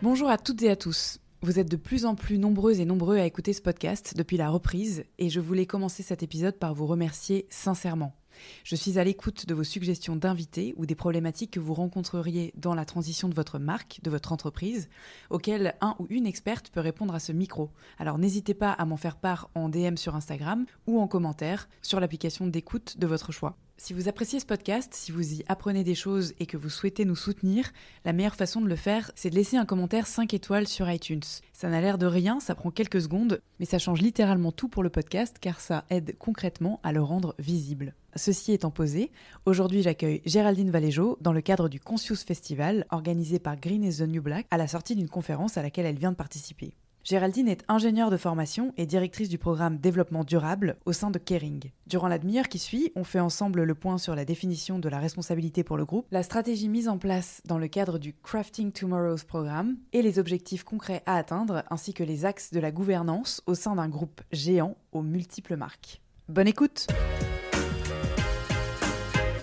Bonjour à toutes et à tous. Vous êtes de plus en plus nombreuses et nombreux à écouter ce podcast depuis la reprise et je voulais commencer cet épisode par vous remercier sincèrement. Je suis à l'écoute de vos suggestions d'invités ou des problématiques que vous rencontreriez dans la transition de votre marque, de votre entreprise, auxquelles un ou une experte peut répondre à ce micro. Alors n'hésitez pas à m'en faire part en DM sur Instagram ou en commentaire sur l'application d'écoute de votre choix. Si vous appréciez ce podcast, si vous y apprenez des choses et que vous souhaitez nous soutenir, la meilleure façon de le faire, c'est de laisser un commentaire 5 étoiles sur iTunes. Ça n'a l'air de rien, ça prend quelques secondes, mais ça change littéralement tout pour le podcast car ça aide concrètement à le rendre visible. Ceci étant posé, aujourd'hui j'accueille Géraldine Valéjo dans le cadre du Conscious Festival organisé par Green is the New Black à la sortie d'une conférence à laquelle elle vient de participer. Géraldine est ingénieure de formation et directrice du programme Développement durable au sein de Kering. Durant la demi-heure qui suit, on fait ensemble le point sur la définition de la responsabilité pour le groupe, la stratégie mise en place dans le cadre du Crafting Tomorrow's programme et les objectifs concrets à atteindre ainsi que les axes de la gouvernance au sein d'un groupe géant aux multiples marques. Bonne écoute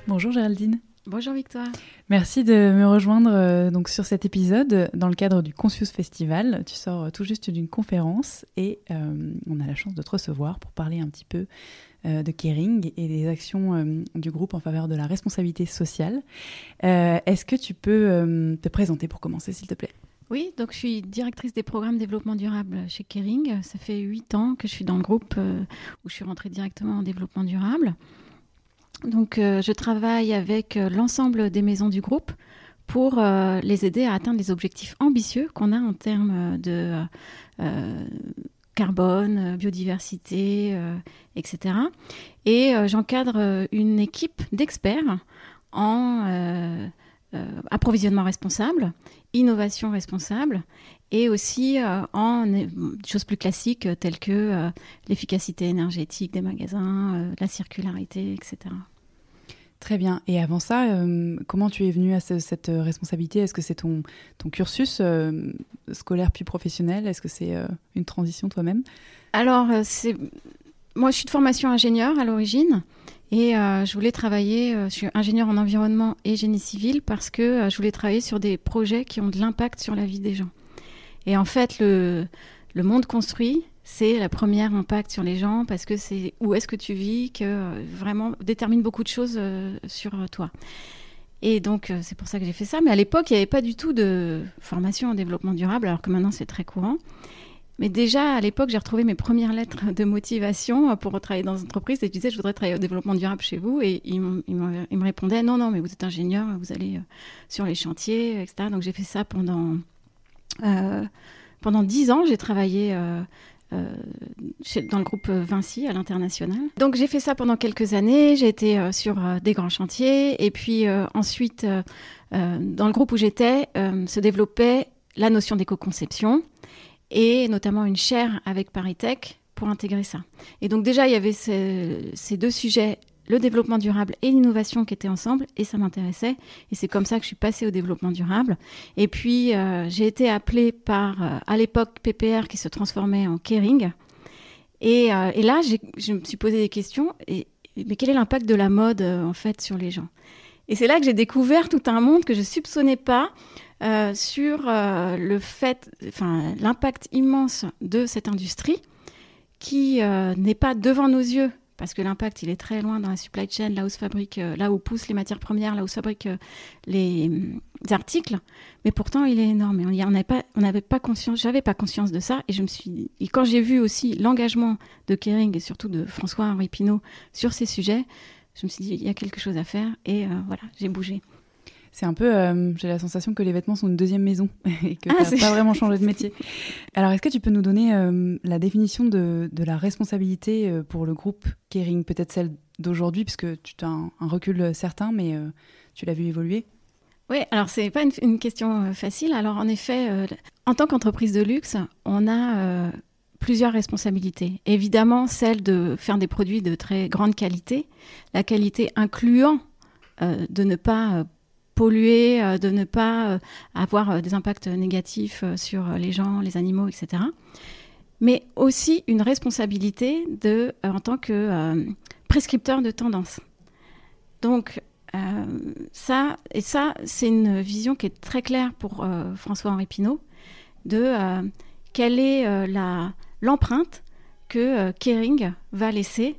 Bonjour Géraldine. Bonjour Victoire. Merci de me rejoindre euh, donc sur cet épisode dans le cadre du Conscious Festival. Tu sors euh, tout juste d'une conférence et euh, on a la chance de te recevoir pour parler un petit peu de Kering et des actions du groupe en faveur de la responsabilité sociale. Est-ce que tu peux te présenter pour commencer, s'il te plaît? Oui, donc je suis directrice des programmes développement durable chez Kering. Ça fait huit ans que je suis dans le groupe où je suis rentrée directement en développement durable. Donc, euh, je travaille avec euh, l'ensemble des maisons du groupe pour euh, les aider à atteindre les objectifs ambitieux qu'on a en termes de carbone, biodiversité, etc. Et j'encadre une équipe d'experts en approvisionnement responsable, innovation responsable et aussi en choses plus classiques telles que l'efficacité énergétique des magasins, la circularité, etc. Très bien. Et avant ça, euh, comment tu es venue à cette responsabilité? Est-ce que c'est ton, cursus euh, scolaire puis professionnel? Est-ce que c'est euh, une transition toi-même? Alors, c'est moi, je suis de formation ingénieur à l'origine. Et je voulais travailler, je suis ingénieur en environnement et génie civil parce que je voulais travailler sur des projets qui ont de l'impact sur la vie des gens. Et en fait, le, le monde construit, c'est la première impact sur les gens parce que c'est où est-ce que tu vis que euh, vraiment détermine beaucoup de choses euh, sur euh, toi. Et donc, c'est pour ça que j'ai fait ça. Mais à l'époque, il n'y avait pas du tout de formation en développement durable, alors que maintenant, c'est très courant. Mais déjà, à l'époque, j'ai retrouvé mes premières lettres de motivation pour travailler dans une entreprise et je disais, je voudrais travailler au développement durable chez vous. Et ils, me répondaient, non, non, mais vous êtes ingénieur, vous allez sur les chantiers, etc. Donc, j'ai fait ça pendant, pendant dix ans. J'ai travaillé euh, dans le groupe Vinci à l'international. Donc j'ai fait ça pendant quelques années, j'ai été euh, sur euh, des grands chantiers et puis ensuite dans le groupe où j'étais se développait la notion d'éco-conception et notamment une chaire avec ParisTech pour intégrer ça. Et donc déjà il y avait ces deux sujets le développement durable et l'innovation qui étaient ensemble et ça m'intéressait et c'est comme ça que je suis passée au développement durable et puis euh, j'ai été appelée par euh, à l'époque PPR qui se transformait en Kering Et, et là, je me suis posé des questions. Et, mais quel est l'impact de la mode, en fait, sur les gens? Et c'est là que j'ai découvert tout un monde que je soupçonnais pas. Euh, sur euh, le fait, enfin, l'impact immense de cette industrie qui euh, n'est pas devant nos yeux parce que l'impact il est très loin dans la supply chain, là où se fabrique, là où poussent les matières premières, là où se fabriquent les, articles, mais pourtant il est énorme. Et on pas, on n'avait pas conscience, j'avais pas conscience de ça, et je me suis, quand j'ai vu aussi l'engagement de Kering et surtout de François-Henri Pinault sur ces sujets, je me suis dit il y a quelque chose à faire, et voilà, j'ai bougé. C'est un peu, euh, j'ai la sensation que les vêtements sont une deuxième maison et que ah, tu pas vraiment changé de métier. Alors, est-ce que tu peux nous donner euh, la définition de, la responsabilité euh, pour le groupe Kering, peut-être celle d'aujourd'hui, puisque tu as un, recul certain, mais tu l'as vu évoluer? Oui, alors c'est pas une, question facile. Alors en effet, en tant qu'entreprise de luxe, on a plusieurs responsabilités. Évidemment, celle de faire des produits de très grande qualité, la qualité incluant de ne pas polluer, euh, de ne pas euh, avoir euh, des impacts négatifs sur les gens, les animaux, etc. Mais aussi une responsabilité de, en tant que prescripteur de tendance. Donc, ça, et ça, c'est une vision qui est très claire pour François-Henri Pinault, de quelle est l'empreinte que Kering va laisser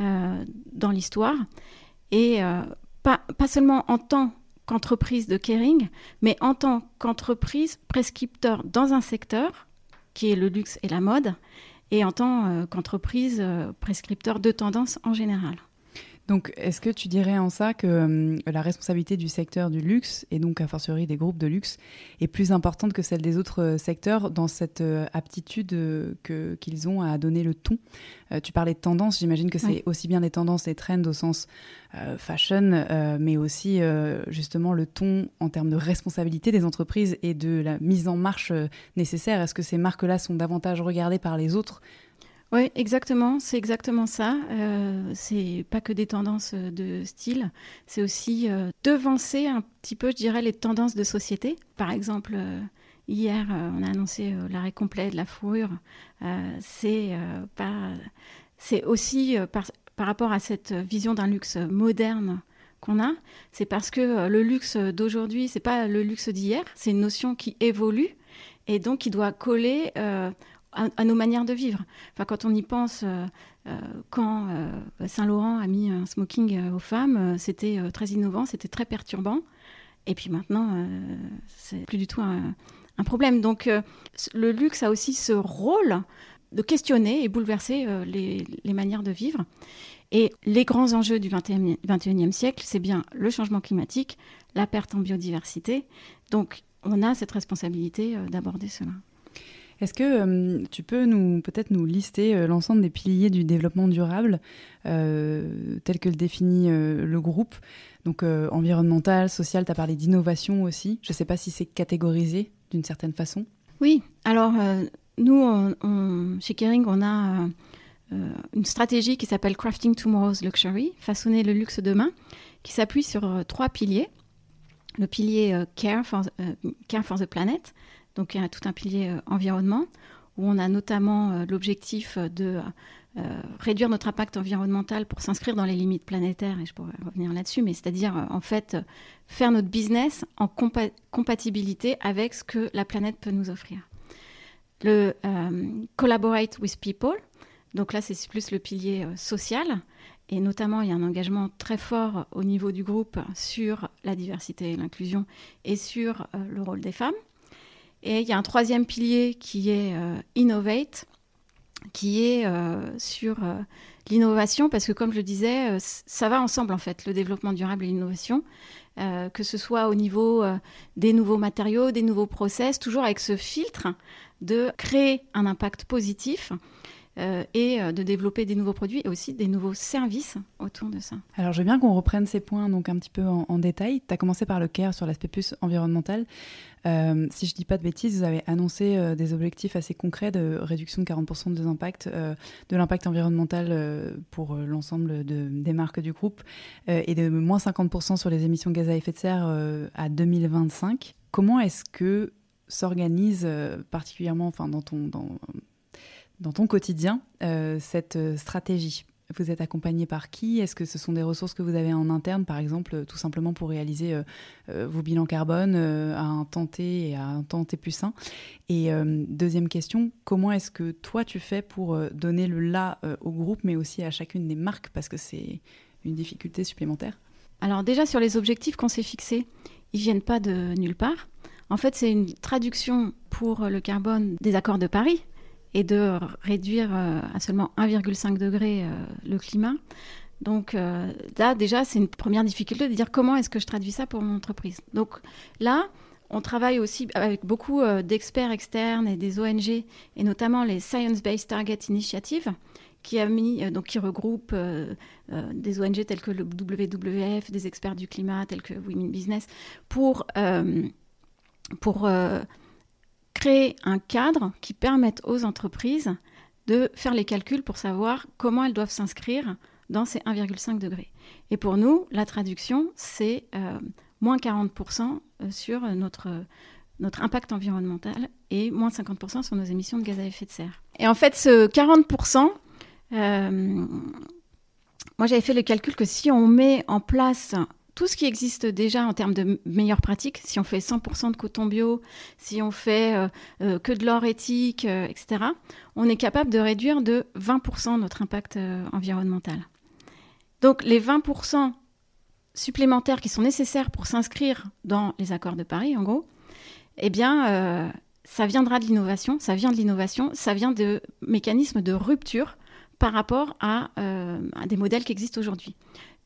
dans l'histoire, et pas, pas, seulement en tant qu'entreprise de Kering, mais en tant qu'entreprise prescripteur dans un secteur qui est le luxe et la mode, et en tant euh, qu'entreprise euh, prescripteur de tendance en général. Donc, est-ce que tu dirais en ça que euh, la responsabilité du secteur du luxe, et donc a fortiori des groupes de luxe, est plus importante que celle des autres euh, secteurs dans cette euh, aptitude qu'ils ont à donner le ton? Tu parlais de tendance, j'imagine que c'est aussi bien des tendances et trends au sens fashion, mais aussi justement le ton en termes de responsabilité des entreprises et de la mise en marche nécessaire. Est-ce que ces marques-là sont davantage regardées par les autres oui, exactement, c'est exactement ça. Euh, c'est pas que des tendances euh, de style, c'est aussi euh, devancer un petit peu, je dirais, les tendances de société. Par exemple, euh, hier, on a annoncé l'arrêt complet de la fourrure. c'est pas, c'est aussi par, par, rapport à cette vision d'un luxe moderne qu'on a. C'est parce que le luxe d'aujourd'hui, c'est pas le luxe d'hier. C'est une notion qui évolue et donc qui doit coller à, nos manières de vivre. Enfin, quand on y pense, euh, euh, quand euh, Saint-Laurent a mis un smoking aux femmes, c'était très innovant, c'était très perturbant. Et puis maintenant, c'est plus du tout un, problème. Donc, le luxe a aussi ce rôle de questionner et bouleverser les, manières de vivre. Et les grands enjeux du 21e, 21e siècle, c'est bien le changement climatique, la perte en biodiversité. Donc, on a cette responsabilité d'aborder cela. Est-ce que euh, tu peux nous peut-être nous lister euh, l'ensemble des piliers du développement durable euh, tel que le définit le groupe? Donc environnemental, social, tu as parlé d'innovation aussi. Je ne sais pas si c'est catégorisé d'une certaine façon. Oui, alors nous, chez Kering, on a une stratégie qui s'appelle Crafting Tomorrow's Luxury, façonner le luxe demain, qui s'appuie sur trois piliers. Le pilier Care for, Care for the Planet, donc il y a tout un pilier euh, environnement où on a notamment euh, l'objectif de euh, réduire notre impact environnemental pour s'inscrire dans les limites planétaires, et je pourrais revenir là-dessus, mais c'est-à-dire en fait faire notre business en compatibilité avec ce que la planète peut nous offrir. Le collaborate with people, donc là c'est plus le pilier social, et notamment il y a un engagement très fort au niveau du groupe sur la diversité et l'inclusion et sur le rôle des femmes. Et il y a un troisième pilier qui est euh, Innovate, qui est euh, sur euh, l'innovation, parce que comme je le disais, ça va ensemble en fait, le développement durable et l'innovation, que ce soit au niveau des nouveaux matériaux, des nouveaux process, toujours avec ce filtre de créer un impact positif euh, et euh, de développer des nouveaux produits et aussi des nouveaux services autour de ça. Alors, je veux bien qu'on reprenne ces points donc un petit peu en, détail. Tu as commencé par le CARE sur l'aspect plus environnemental. Euh, si je ne dis pas de bêtises, vous avez annoncé des objectifs assez concrets de réduction de 40% de l'impact, environnemental pour l'ensemble des marques du groupe et de moins 50% sur les émissions de gaz à effet de serre à 2025. Comment est-ce que s'organise particulièrement enfin, dans ton, dans, dans ton quotidien cette stratégie. Vous êtes accompagné par qui? Est-ce que ce sont des ressources que vous avez en interne, par exemple, tout simplement pour réaliser euh, euh, vos bilans carbone euh, à un temps T et à un temps T plus 1 Et deuxième question, comment est-ce que toi tu fais pour donner le là au groupe, mais aussi à chacune des marques, parce que c'est une difficulté supplémentaire. Alors déjà sur les objectifs qu'on s'est fixés, ils viennent pas de nulle part. En fait, c'est une traduction pour le carbone des accords de Paris et de réduire euh, à seulement 1,5 degré euh, le climat. Donc euh, là, déjà, c'est une première difficulté de dire comment est-ce que je traduis ça pour mon entreprise. Donc là, on travaille aussi avec beaucoup d'experts externes et des ONG, et notamment les Science Based Target Initiative, qui, a donc, qui regroupe des ONG telles que le WWF, des experts du climat tels que Women Business, pour, pour créer un cadre qui permette aux entreprises de faire les calculs pour savoir comment elles doivent s'inscrire dans ces 1,5 degrés. Et pour nous, la traduction, c'est euh, moins 40% euh, sur notre, notre impact environnemental et moins 50% sur nos émissions de gaz à effet de serre. Et en fait, ce 40%, euh, moi j'avais fait le calcul que si on met en place tout ce qui existe déjà en termes de meilleures pratiques, si on fait 100% de coton bio, si on fait euh, euh, que de l'or éthique, euh, etc., on est capable de réduire de 20% notre impact environnemental. Donc les 20% supplémentaires qui sont nécessaires pour s'inscrire dans les accords de Paris, en gros, eh bien, ça viendra de l'innovation, ça vient de l'innovation, ça vient de mécanismes de rupture par rapport à des modèles qui existent aujourd'hui.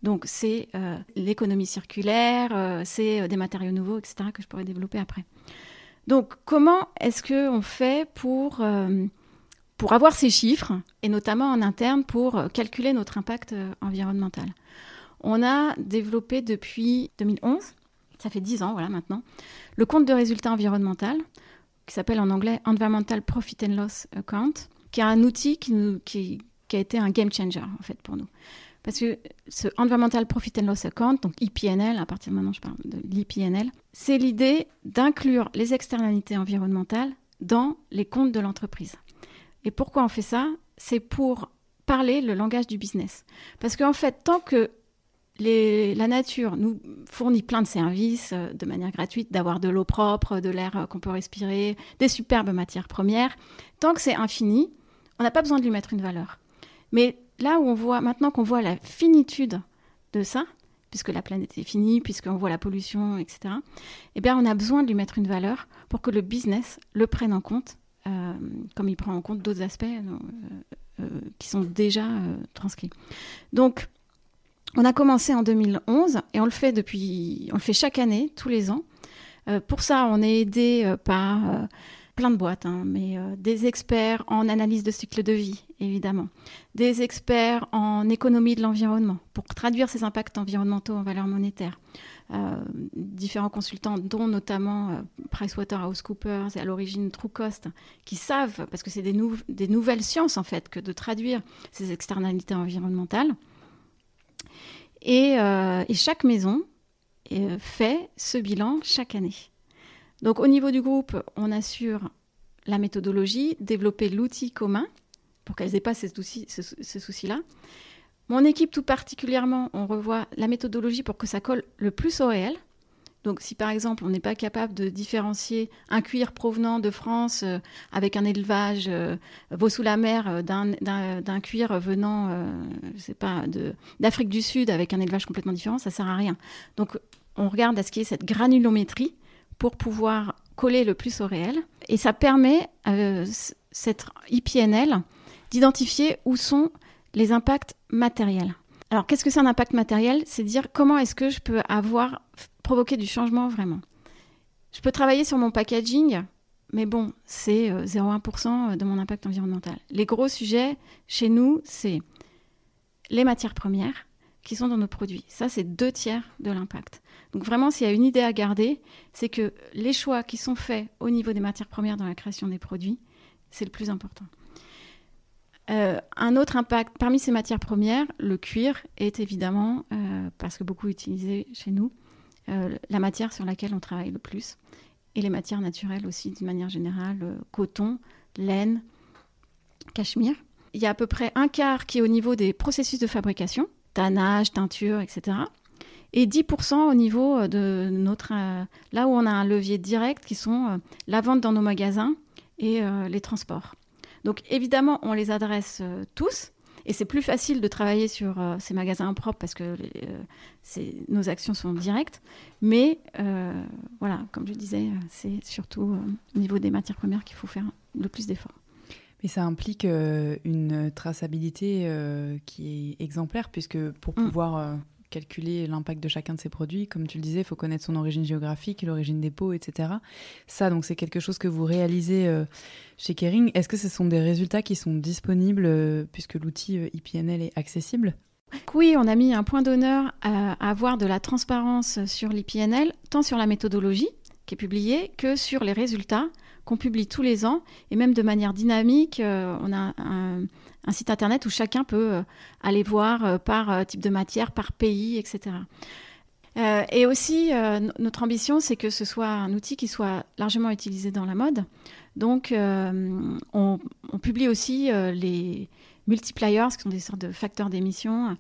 Donc c'est euh, l'économie circulaire, euh, c'est euh, des matériaux nouveaux, etc., que je pourrais développer après. Donc comment est-ce qu'on fait pour, pour avoir ces chiffres, et notamment en interne pour calculer notre impact environnemental? On a développé depuis 2011, ça fait 10 ans voilà maintenant, le compte de résultats environnemental, qui s'appelle en anglais Environmental Profit and Loss Account, qui est un outil qui, qui a été un game changer en fait pour nous. Parce que ce Environmental Profit and Loss Account, donc IPNL, à partir de maintenant je parle de l'IPNL, c'est l'idée d'inclure les externalités environnementales dans les comptes de l'entreprise. Et pourquoi on fait ça? C'est pour parler le langage du business. Parce qu'en fait, tant que la nature nous fournit plein de services euh, de manière gratuite, d'avoir de l'eau propre, de l'air euh, qu'on peut respirer, des superbes matières premières, tant que c'est infini, on n'a pas besoin de lui mettre une valeur. Mais là où on voit, maintenant qu'on voit la finitude de ça, puisque la planète est finie, puisqu'on voit la pollution, etc., eh bien, on a besoin de lui mettre une valeur pour que le business le prenne en compte, euh, comme il prend en compte d'autres aspects euh, euh, qui sont déjà transcrits. Donc, on a commencé en 2011 et on le fait depuis, on le fait chaque année, tous les ans. pour ça, on est aidé par plein de boîtes, hein, mais euh, des experts en analyse de cycle de vie, évidemment, des experts en économie de l'environnement pour traduire ces impacts environnementaux en valeur monétaire, euh, différents consultants, dont notamment euh, PricewaterhouseCoopers et à l'origine TrueCost, qui savent, parce que c'est des, nouvelles sciences en fait, que de traduire ces externalités environnementales. Et, et chaque maison fait ce bilan chaque année. Donc au niveau du groupe, on assure la méthodologie, développer l'outil commun pour qu'elles n'aient pas ce souci-là. Mon équipe tout particulièrement, on revoit la méthodologie pour que ça colle le plus au réel. Donc si par exemple on n'est pas capable de différencier un cuir provenant de France euh, avec un élevage euh, sous la mer euh, d'un cuir venant, je sais pas, d'Afrique du Sud avec un élevage complètement différent, ça sert à rien. Donc on regarde à ce qu'il cette granulométrie pour pouvoir coller le plus au réel. Et ça permet, euh, cette IPNL, d'identifier où sont les impacts matériels. Alors, qu'est-ce que c'est un impact matériel? C'est dire comment est-ce que je peux avoir provoqué du changement vraiment. Je peux travailler sur mon packaging, mais bon, c'est 0,1% euh, de mon impact environnemental. Les gros sujets chez nous, c'est les matières premières qui sont dans nos produits. Ça, c'est deux tiers de l'impact. Donc vraiment, s'il y a une idée à garder, c'est que les choix qui sont faits au niveau des matières premières dans la création des produits, c'est le plus important. Euh, un autre impact, parmi ces matières premières, le cuir est évidemment, euh, parce que beaucoup utilisé chez nous, euh, la matière sur laquelle on travaille le plus. Et les matières naturelles aussi, d'une manière générale, coton, laine, cachemire. Il y a à peu près un quart qui est au niveau des processus de fabrication, tannage, teinture, etc. Et 10% au niveau de notre... là où on a un levier direct qui sont la vente dans nos magasins et les transports. Donc évidemment, on les adresse tous, et c'est plus facile de travailler sur euh, ces magasins propres parce que euh, nos actions sont directes. Mais euh, voilà, comme je disais, c'est surtout au niveau des matières premières qu'il faut faire le plus d'efforts. Mais ça implique une traçabilité qui est exemplaire, puisque pour mm. pouvoir calculer l'impact de chacun de ces produits. Comme tu le disais, il faut connaître son origine géographique, l'origine des pots, etc. Ça, donc, c'est quelque chose que vous réalisez euh, chez Kering. Est-ce que ce sont des résultats qui sont disponibles euh, puisque l'outil IPNL euh, est accessible? Oui, on a mis un point d'honneur à avoir de la transparence sur l'IPNL, tant sur la méthodologie qui est publiée que sur les résultats qu'on publie tous les ans et même de manière dynamique. on a un, site internet où chacun peut euh, aller voir euh, par euh, type de matière, par pays, etc. et aussi, notre ambition, c'est que ce soit un outil qui soit largement utilisé dans la mode. Donc, on, publie aussi les multipliers, qui sont des sortes de facteurs d'émission,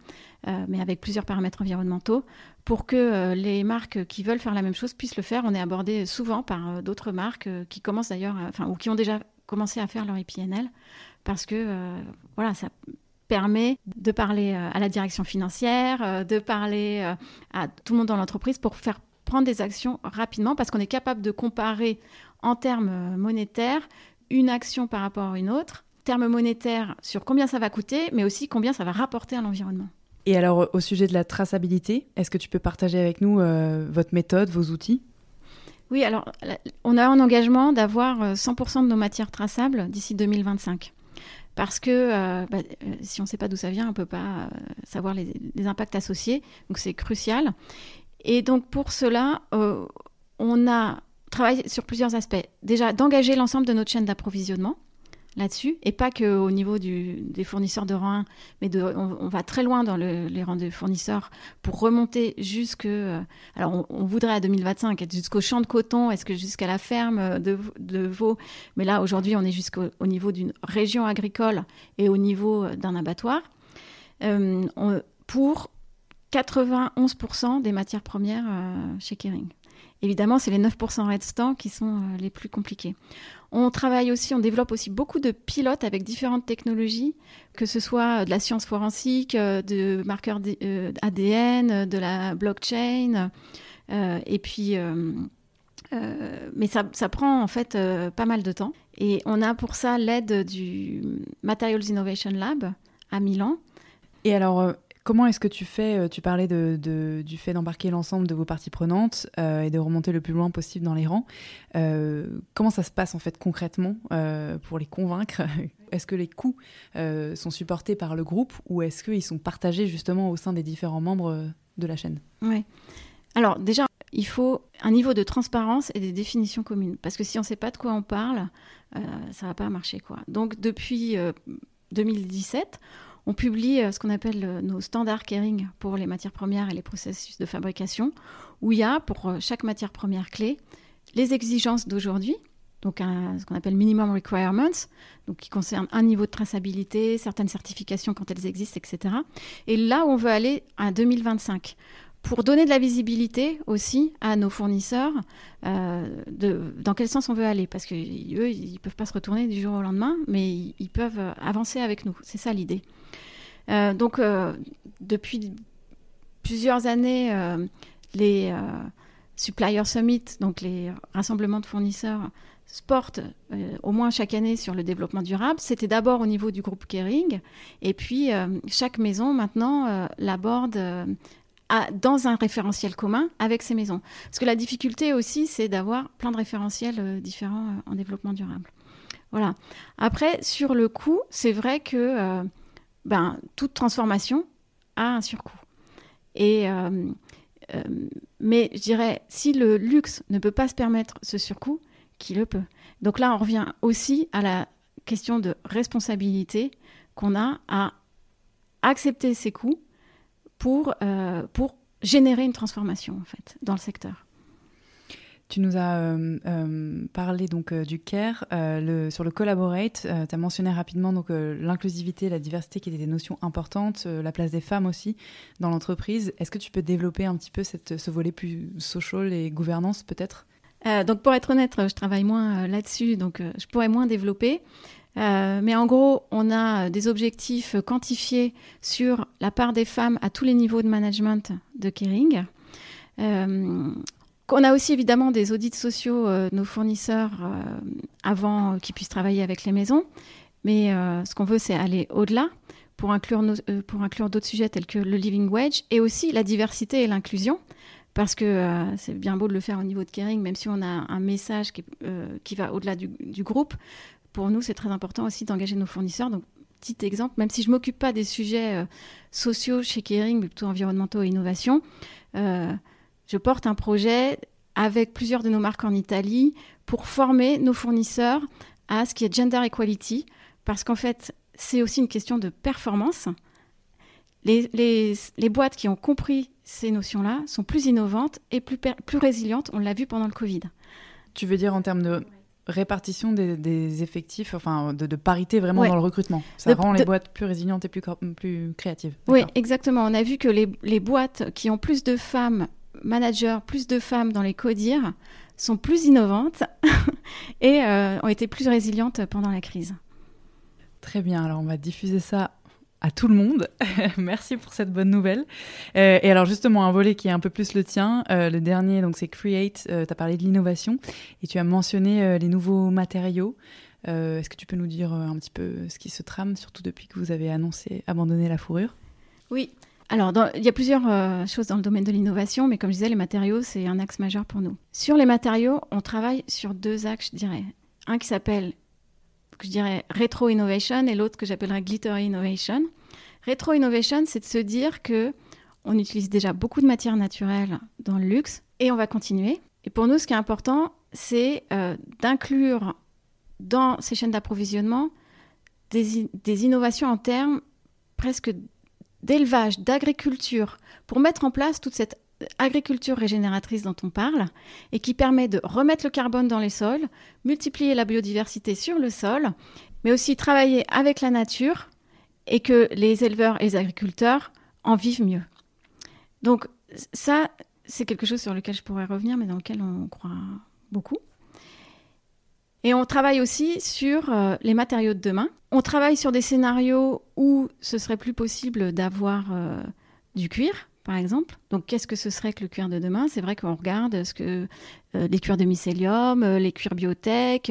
mais avec plusieurs paramètres environnementaux, pour que les marques qui veulent faire la même chose puissent le faire. On est abordé souvent par d'autres marques qui commencent d'ailleurs, enfin, ou qui ont déjà commencé à faire leur IPNL parce que euh, voilà, ça permet de parler euh, à la direction financière, euh, de parler à tout le monde dans l'entreprise pour faire prendre des actions rapidement parce qu'on est capable de comparer en termes monétaires une action par rapport à une autre, termes monétaires sur combien ça va coûter, mais aussi combien ça va rapporter à l'environnement. Et alors, au sujet de la traçabilité, est-ce que tu peux partager avec nous votre méthode, vos outils? Oui, alors, on a un engagement d'avoir 100% de nos matières traçables d'ici 2025 parce que euh, bah, euh, si on ne sait pas d'où ça vient, on ne peut pas euh, savoir les, impacts associés. Donc c'est crucial. Et donc pour cela, on a travaillé sur plusieurs aspects. Déjà, d'engager l'ensemble de notre chaîne d'approvisionnement là-dessus, et pas qu'au niveau des fournisseurs de rang 1, mais on, va très loin dans les rangs de fournisseurs pour remonter jusque... alors on, voudrait à 2025 être jusqu'au champ de coton, est-ce que jusqu'à la ferme de, de veau, mais là aujourd'hui on est jusqu'au niveau d'une région agricole et au niveau d'un abattoir, euh, pour 91% des matières premières euh, chez Kering. Évidemment, c'est les 9% restants qui sont euh, les plus compliqués. On travaille aussi, on développe aussi beaucoup de pilotes avec différentes technologies, que ce soit de la science forensique, euh, de marqueurs ADN, de la blockchain, euh, et puis, euh, mais ça, ça, prend en fait pas mal de temps. Et on a pour ça l'aide du Materials Innovation Lab à Milan. Et alors, Comment est-ce que tu fais euh, Tu parlais du fait d'embarquer l'ensemble de vos parties prenantes euh, et de remonter le plus loin possible dans les rangs. Euh, comment ça se passe en fait concrètement pour les convaincre? Est-ce que les coûts sont supportés par le groupe ou est-ce qu'ils sont partagés justement au sein des différents membres de la chaîne? Oui. Alors déjà, il faut un niveau de transparence et des définitions communes. Parce que si on ne sait pas de quoi on parle, ça ne va pas marcher. Donc depuis 2017, on publie euh, ce qu'on appelle euh, nos standards caring pour les matières premières et les processus de fabrication, où il y a pour euh, chaque matière première clé les exigences d'aujourd'hui, donc ce qu'on appelle minimum requirements, donc qui concerne un niveau de traçabilité, certaines certifications quand elles existent, etc. Et là où on veut aller à 2025 pour donner de la visibilité aussi à nos fournisseurs dans quel sens on veut aller. Parce qu'eux, ils ne peuvent pas se retourner du jour au lendemain, mais ils peuvent avancer avec nous. C'est ça l'idée. Euh, donc, euh, depuis plusieurs années, euh, les Supplier Summit, donc les rassemblements de fournisseurs, portent au moins chaque année sur le développement durable. C'était d'abord au niveau du groupe Kering, et puis chaque maison maintenant l'aborde dans un référentiel commun avec ces maisons. Parce que la difficulté aussi, c'est d'avoir plein de référentiels différents en développement durable. Voilà. Après, sur le coût, c'est vrai que ben, toute transformation a un surcoût. Et, euh, euh, mais je dirais, si le luxe ne peut pas se permettre ce surcoût, qui le peut Donc là, on revient aussi à la question de responsabilité qu'on a à accepter ces coûts pour, euh, pour générer une transformation, en fait, dans le secteur. Tu nous as parlé donc du CARE, sur le Collaborate. tu as mentionné rapidement donc l'inclusivité, la diversité qui étaient des notions importantes, la place des femmes aussi dans l'entreprise. Est-ce que tu peux développer un petit peu ce volet plus social et gouvernance peut-être? Donc pour être honnête, je travaille moins là-dessus, donc je pourrais moins développer. Euh, mais en gros, on a des objectifs quantifiés sur la part des femmes à tous les niveaux de management de Kering. Euh, on a aussi évidemment des audits sociaux, euh, nos fournisseurs, avant qu'ils puissent travailler avec les maisons. Mais ce qu'on veut, c'est aller au-delà pour inclure, d'autres sujets tels que le living wage et aussi la diversité et l'inclusion. Parce que c'est bien beau de le faire au niveau de Kering, même si on a un message qui, va au-delà du, groupe pour nous, c'est très important aussi d'engager nos fournisseurs. Donc, petit exemple, même si je ne m'occupe pas des sujets euh, sociaux chez Kering, mais plutôt environnementaux et innovation, euh, je porte un projet avec plusieurs de nos marques en Italie pour former nos fournisseurs à ce qui est gender equality, parce qu'en fait, c'est aussi une question de performance. Les, les, les, boîtes qui ont compris ces notions-là sont plus innovantes et plus, plus résilientes, on l'a vu pendant le Covid. Tu veux dire en termes de répartition des, effectifs, enfin de, parité vraiment dans le recrutement? Ça rend les boîtes plus résilientes et plus, plus créatives. Oui, exactement. On a vu que les, boîtes qui ont plus de femmes managers, plus de femmes dans les codires, sont plus innovantes et euh, ont été plus résilientes pendant la crise. Très bien, alors on va diffuser ça à tout le monde. Merci pour cette bonne nouvelle. Euh, et alors justement, un volet qui est un peu plus le tien, euh, le dernier, donc c'est Create, euh, tu as parlé de l'innovation et tu as mentionné les nouveaux matériaux. Est-ce que tu peux nous dire un petit peu ce qui se trame, surtout depuis que vous avez annoncé abandonner la fourrure? Oui. Alors, il y a plusieurs choses dans le domaine de l'innovation, mais comme je disais, les matériaux, c'est un axe majeur pour nous. Sur les matériaux, on travaille sur deux axes, je dirais. Un qui s'appelle je dirais rétro innovation et l'autre que j'appellerais glitter innovation. Rétro innovation, c'est de se dire que on utilise déjà beaucoup de matières naturelles dans le luxe et on va continuer. Et pour nous, ce qui est important, c'est euh, d'inclure dans ces chaînes d'approvisionnement des, des, innovations en termes presque d'élevage, d'agriculture, pour mettre en place toute cette agriculture régénératrice dont on parle et qui permet de remettre le carbone dans les sols, multiplier la biodiversité sur le sol, mais aussi travailler avec la nature et que les éleveurs et les agriculteurs en vivent mieux. Donc ça, c'est quelque chose sur lequel je pourrais revenir, mais dans lequel on croit beaucoup. Et on travaille aussi sur euh, les matériaux de demain. On travaille sur des scénarios où ce serait plus possible d'avoir euh, du cuir, par exemple. Donc, qu'est-ce que ce serait que le cuir de demain? C'est vrai qu'on regarde ce que euh, les cuirs de mycélium, les cuirs biotech,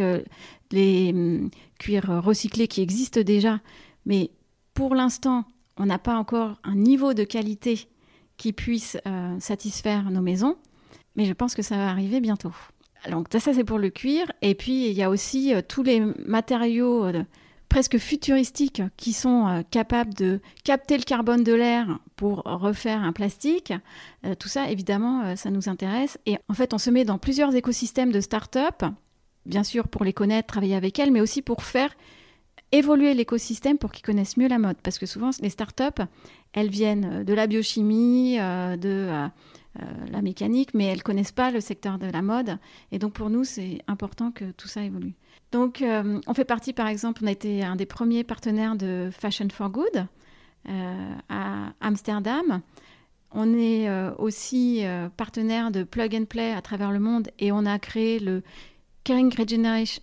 les hum, cuirs recyclés qui existent déjà. Mais pour l'instant, on n'a pas encore un niveau de qualité qui puisse satisfaire nos maisons. Mais je pense que ça va arriver bientôt. Donc, ça, c'est pour le cuir. Et puis, il y a aussi tous les matériaux presque futuristiques qui sont euh, capables de capter le carbone de l'air pour refaire un plastique. Euh, tout ça, évidemment, euh, ça nous intéresse. Et en fait, on se met dans plusieurs écosystèmes de start-up, bien sûr pour les connaître, travailler avec elles, mais aussi pour faire évoluer l'écosystème pour qu'ils connaissent mieux la mode. Parce que souvent, les start-up, elles viennent de la biochimie, de la mécanique, mais elles connaissent pas le secteur de la mode. Et donc, pour nous, c'est important que tout ça évolue. Donc, euh, on fait partie, par exemple, on a été un des premiers partenaires de Fashion for Good euh, à Amsterdam. On est euh, aussi partenaire de Plug and Play à travers le monde et on a créé le Caring Generation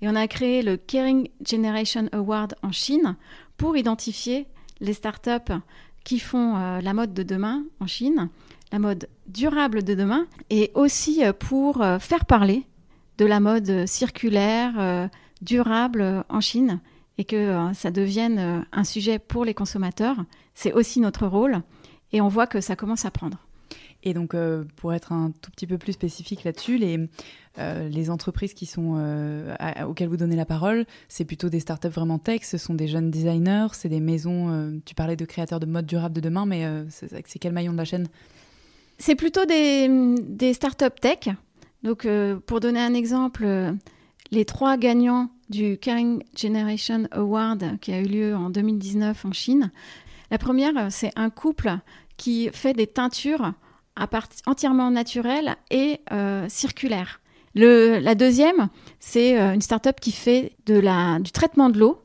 et on a créé le Caring Generation Award en Chine pour identifier les startups qui font la mode de demain en Chine, la mode durable de demain, et aussi pour faire parler de la mode circulaire, euh, durable euh, en Chine et que euh, ça devienne un sujet pour les consommateurs. C'est aussi notre rôle et on voit que ça commence à prendre. Et donc, pour être un tout petit peu plus spécifique là-dessus, les, entreprises auxquelles vous donnez la parole, c'est plutôt des startups vraiment tech, ce sont des jeunes designers, c'est des maisons, tu parlais de créateurs de mode durable de demain, mais c'est quel maillon de la chaîne? C'est plutôt des, des startups tech donc, euh, pour donner un exemple, euh, les trois gagnants du Caring Generation Award qui a eu lieu en 2019 en Chine, la première, c'est un couple qui fait des teintures entièrement naturelle et circulaire. Le, la deuxième, c'est une start-up qui fait du traitement de l'eau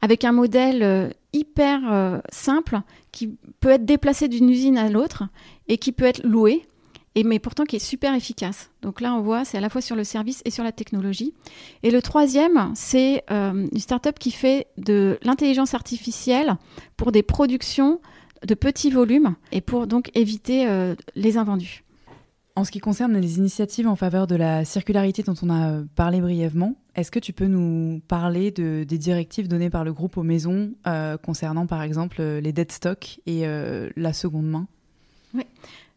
avec un modèle hyper simple qui peut être déplacé d'une usine à l'autre et qui peut être loué et mais pourtant qui est super efficace. Donc là, on voit, c'est à la fois sur le service et sur la technologie. Et le troisième, c'est euh, une startup qui fait de l'intelligence artificielle pour des productions de petits volumes et pour donc éviter euh, les invendus. En ce qui concerne les initiatives en faveur de la circularité dont on a parlé brièvement, est-ce que tu peux nous parler de, des directives données par le groupe aux maisons euh, concernant par exemple les dead stock et la seconde main? Oui.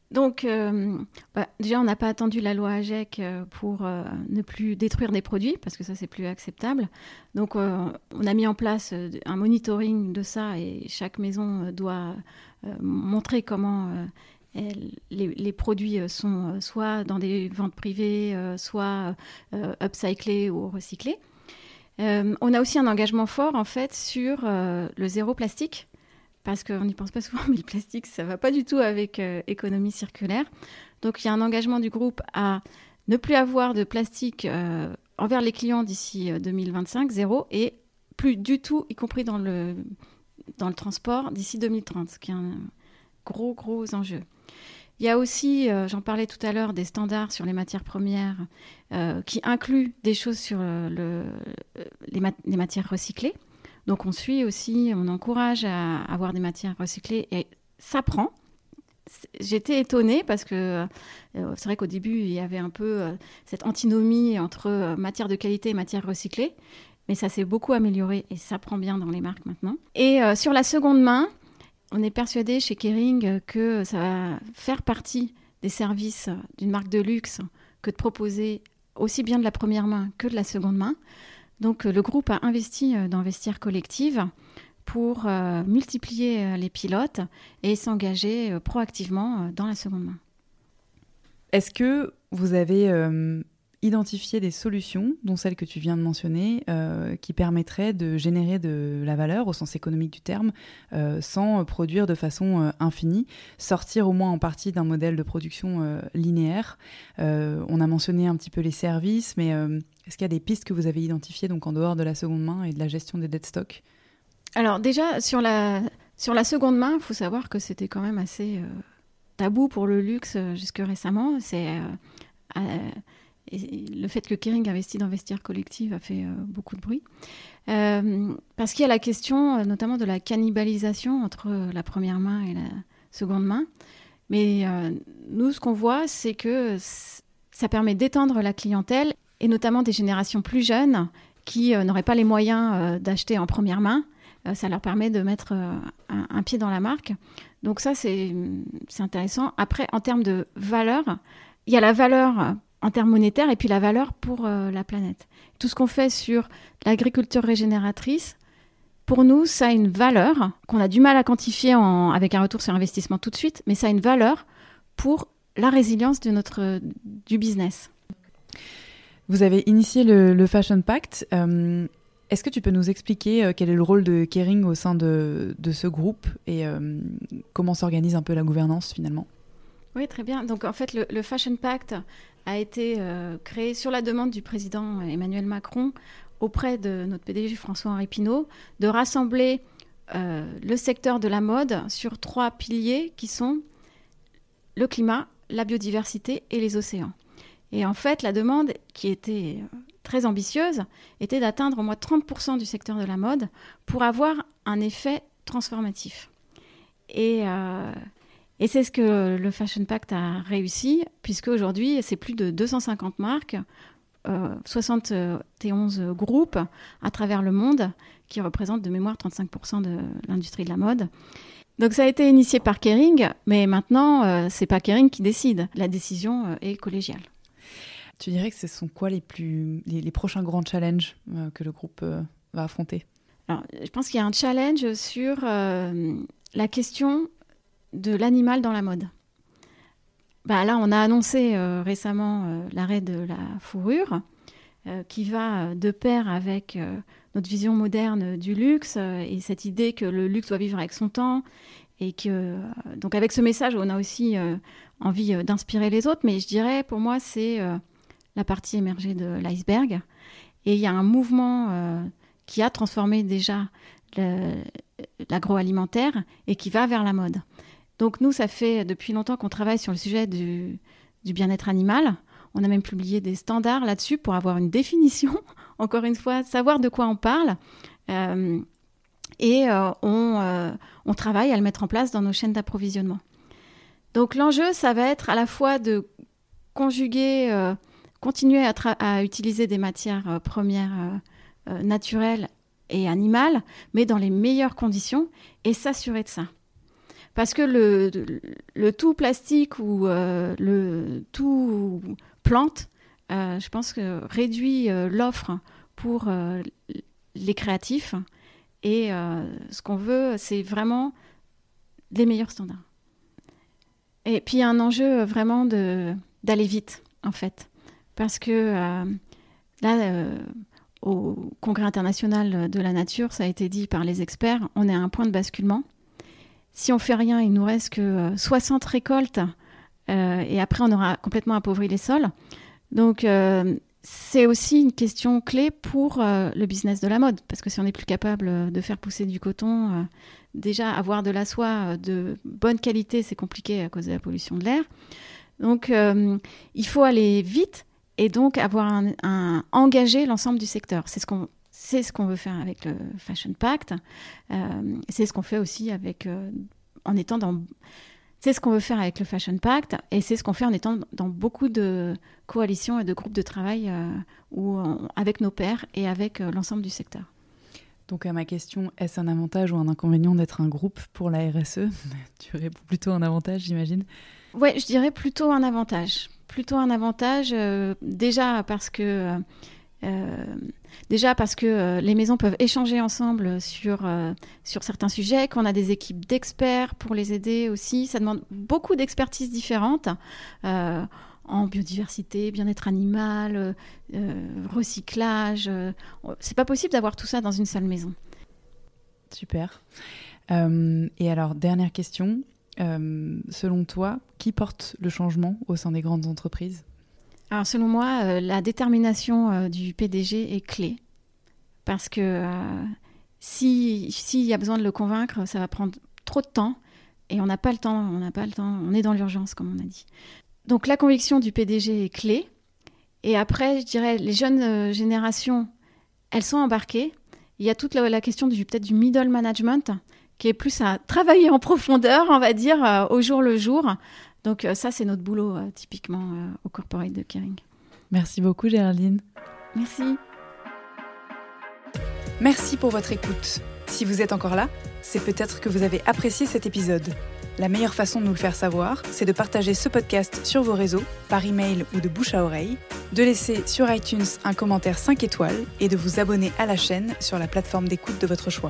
Donc, euh, bah, déjà, on n'a pas attendu la loi AGEC euh, pour euh, ne plus détruire des produits, parce que ça, c'est plus acceptable. Donc, on a mis en place un monitoring de ça et chaque maison doit montrer comment les, produits sont soit dans des ventes privées, soit upcyclés ou recyclés. on a aussi un engagement fort, en fait, sur le zéro plastique parce qu'on n'y pense pas souvent, mais le plastique, ça ne va pas du tout avec euh, économie circulaire. Donc il y a un engagement du groupe à ne plus avoir de plastique euh, envers les clients d'ici 2025, euh, zéro, et plus du tout, y compris dans le, dans le transport, d'ici 2030, ce qui est un gros, gros enjeu. Il y a aussi, j'en parlais tout à l'heure, des standards sur les matières premières qui incluent des choses sur le, les, matières recyclées. Donc on suit aussi, on encourage à avoir des matières recyclées et ça prend. J'étais étonnée parce que euh, c'est vrai qu'au début, il y avait un peu euh, cette antinomie entre euh, matière de qualité et matière recyclée. Mais ça s'est beaucoup amélioré et ça prend bien dans les marques maintenant. Et sur la seconde main, on est persuadé chez Kering que ça va faire partie des services d'une marque de luxe que de proposer aussi bien de la première main que de la seconde main. Donc euh, le groupe a investi euh, dans Vestiaire Collective pour euh, multiplier les pilotes et s'engager proactivement dans la seconde main. Est-ce que vous avez identifié des solutions, dont celle que tu viens de mentionner, qui permettraient de générer de la valeur au sens économique du terme, sans produire de façon infinie, sortir au moins en partie d'un modèle de production linéaire. On a mentionné un petit peu les services, mais est-ce qu'il y a des pistes que vous avez identifiées donc en dehors de la seconde main et de la gestion des dead stock? Alors déjà sur la sur la seconde main, il faut savoir que c'était quand même assez euh, tabou pour le luxe euh, jusque récemment. C'est euh, le fait que Kering investit dans Vestiaire Collective a fait beaucoup de bruit. parce qu'il y a la question notamment de la cannibalisation entre la première main et la seconde main. Mais nous, ce qu'on voit, c'est que ça permet d'étendre la clientèle et notamment des générations plus jeunes qui euh, n'auraient pas les moyens euh, d'acheter en première main. Euh, ça leur permet de mettre un, pied dans la marque. Donc ça, c'est intéressant. Après, en termes de valeur, il y a la valeur en termes monétaires et puis la valeur pour la planète. Tout ce qu'on fait sur l'agriculture régénératrice, pour nous, ça a une valeur qu'on a du mal à quantifier en, avec un retour sur investissement tout de suite, mais ça a une valeur pour la résilience de notre, du business. Vous avez initié le, Fashion Pact. Euh, est-ce que tu peux nous expliquer euh, quel est le rôle de Kering au sein de, ce groupe et euh, comment s'organise un peu la gouvernance finalement? Oui, très bien. Donc en fait, le, Fashion Pact a été créé sur la demande du président Emmanuel Macron auprès de notre PDG François-Henri Pinault de rassembler le secteur de la mode sur trois piliers qui sont le climat, la biodiversité et les océans. Et en fait, la demande, qui était euh, très ambitieuse, était d'atteindre au moins 30% du secteur de la mode pour avoir un effet transformatif. Et, euh, et c'est ce que le Fashion Pact a réussi, puisque aujourd'hui, c'est plus de 250 marques, 71 euh, groupes à travers le monde qui représentent de mémoire 35% de l'industrie de la mode. Donc ça a été initié par Kering, mais maintenant, c'est pas Kering qui décide. La décision est collégiale. Tu dirais que ce sont quoi les, plus, les, prochains grands challenges euh, que le groupe euh, va affronter? Alors, Je pense qu'il y a un challenge sur euh, la question de l'animal dans la mode. Bah, là, on a annoncé récemment l'arrêt de la fourrure, qui va de pair avec notre vision moderne du luxe et cette idée que le luxe doit vivre avec son temps Et que, donc avec ce message, on a aussi envie d'inspirer les autres. Mais je dirais, pour moi, c'est la partie émergée de l'iceberg. Et il y a un mouvement qui a transformé déjà l'agroalimentaire et qui va vers la mode. Donc nous, ça fait depuis longtemps qu'on travaille sur le sujet du, bien-être animal. On a même publié des standards là-dessus pour avoir une définition, encore une fois, savoir de quoi on parle. Euh, et euh, euh, on, travaille à le mettre en place dans nos chaînes d'approvisionnement. Donc l'enjeu, ça va être à la fois de conjuguer, continuer à, utiliser des matières premières naturelles et animales, mais dans les meilleures conditions, et s'assurer de ça. Parce que le, tout plastique ou euh, le tout plante, euh, je pense que réduit euh, l'offre pour les créatifs. Et ce qu'on veut, c'est vraiment les meilleurs standards. Et puis, il y a un enjeu vraiment d'aller vite, en fait. Parce que là, au Congrès international de la nature, ça a été dit par les experts, on est à un point de basculement si on fait rien, il nous reste que 60 euh, récoltes euh, et après on aura complètement appauvri les sols. Donc euh, c'est aussi une question clé pour le business de la mode parce que si on n'est plus capable de faire pousser du coton, déjà avoir de la soie de bonne qualité, c'est compliqué à cause de la pollution de l'air. Donc il faut aller vite et donc avoir un, engager l'ensemble du secteur. C'est ce qu'on c'est ce qu'on veut faire avec le Fashion Pact. Euh, c'est ce qu'on fait aussi avec, euh, en étant dans. C'est ce qu'on veut faire avec le Fashion Pact et c'est ce qu'on fait en étant dans beaucoup de coalitions et de groupes de travail euh, où avec nos pairs et avec l'ensemble du secteur. Donc à ma question, est-ce un avantage ou un inconvénient d'être un groupe pour la RSE Tu réponds plutôt un avantage, j'imagine Oui, je dirais plutôt un avantage. Plutôt un avantage, déjà parce que euh, déjà parce que euh, les maisons peuvent échanger ensemble sur, euh, sur certains sujets, qu'on a des équipes d'experts pour les aider aussi. Ça demande beaucoup d'expertises différentes en biodiversité, bien-être animal, recyclage. c'est pas possible d'avoir tout ça dans une seule maison. Super. et alors, dernière question. selon toi, qui porte le changement au sein des grandes entreprises? Alors selon moi, euh, la détermination euh, du PDG est clé. Parce que euh, s'il y a besoin de le convaincre, ça va prendre trop de temps. Et on n'a pas le temps, on n'a pas le temps, on est dans l'urgence, comme on a dit. Donc la conviction du PDG est clé. Et après, je dirais, les jeunes générations, elles sont embarquées. Il y a toute la, question du peut-être du middle management, qui est plus à travailler en profondeur, on va dire, au jour le jour, donc euh, ça, c'est notre boulot euh, typiquement euh, au corporate de Kering. Merci beaucoup Géraldine. Merci. Merci pour votre écoute. Si vous êtes encore là, c'est peut-être que vous avez apprécié cet épisode. La meilleure façon de nous le faire savoir, c'est de partager ce podcast sur vos réseaux, par email ou de bouche à oreille, de laisser sur iTunes un commentaire 5 étoiles et de vous abonner à la chaîne sur la plateforme d'écoute de votre choix.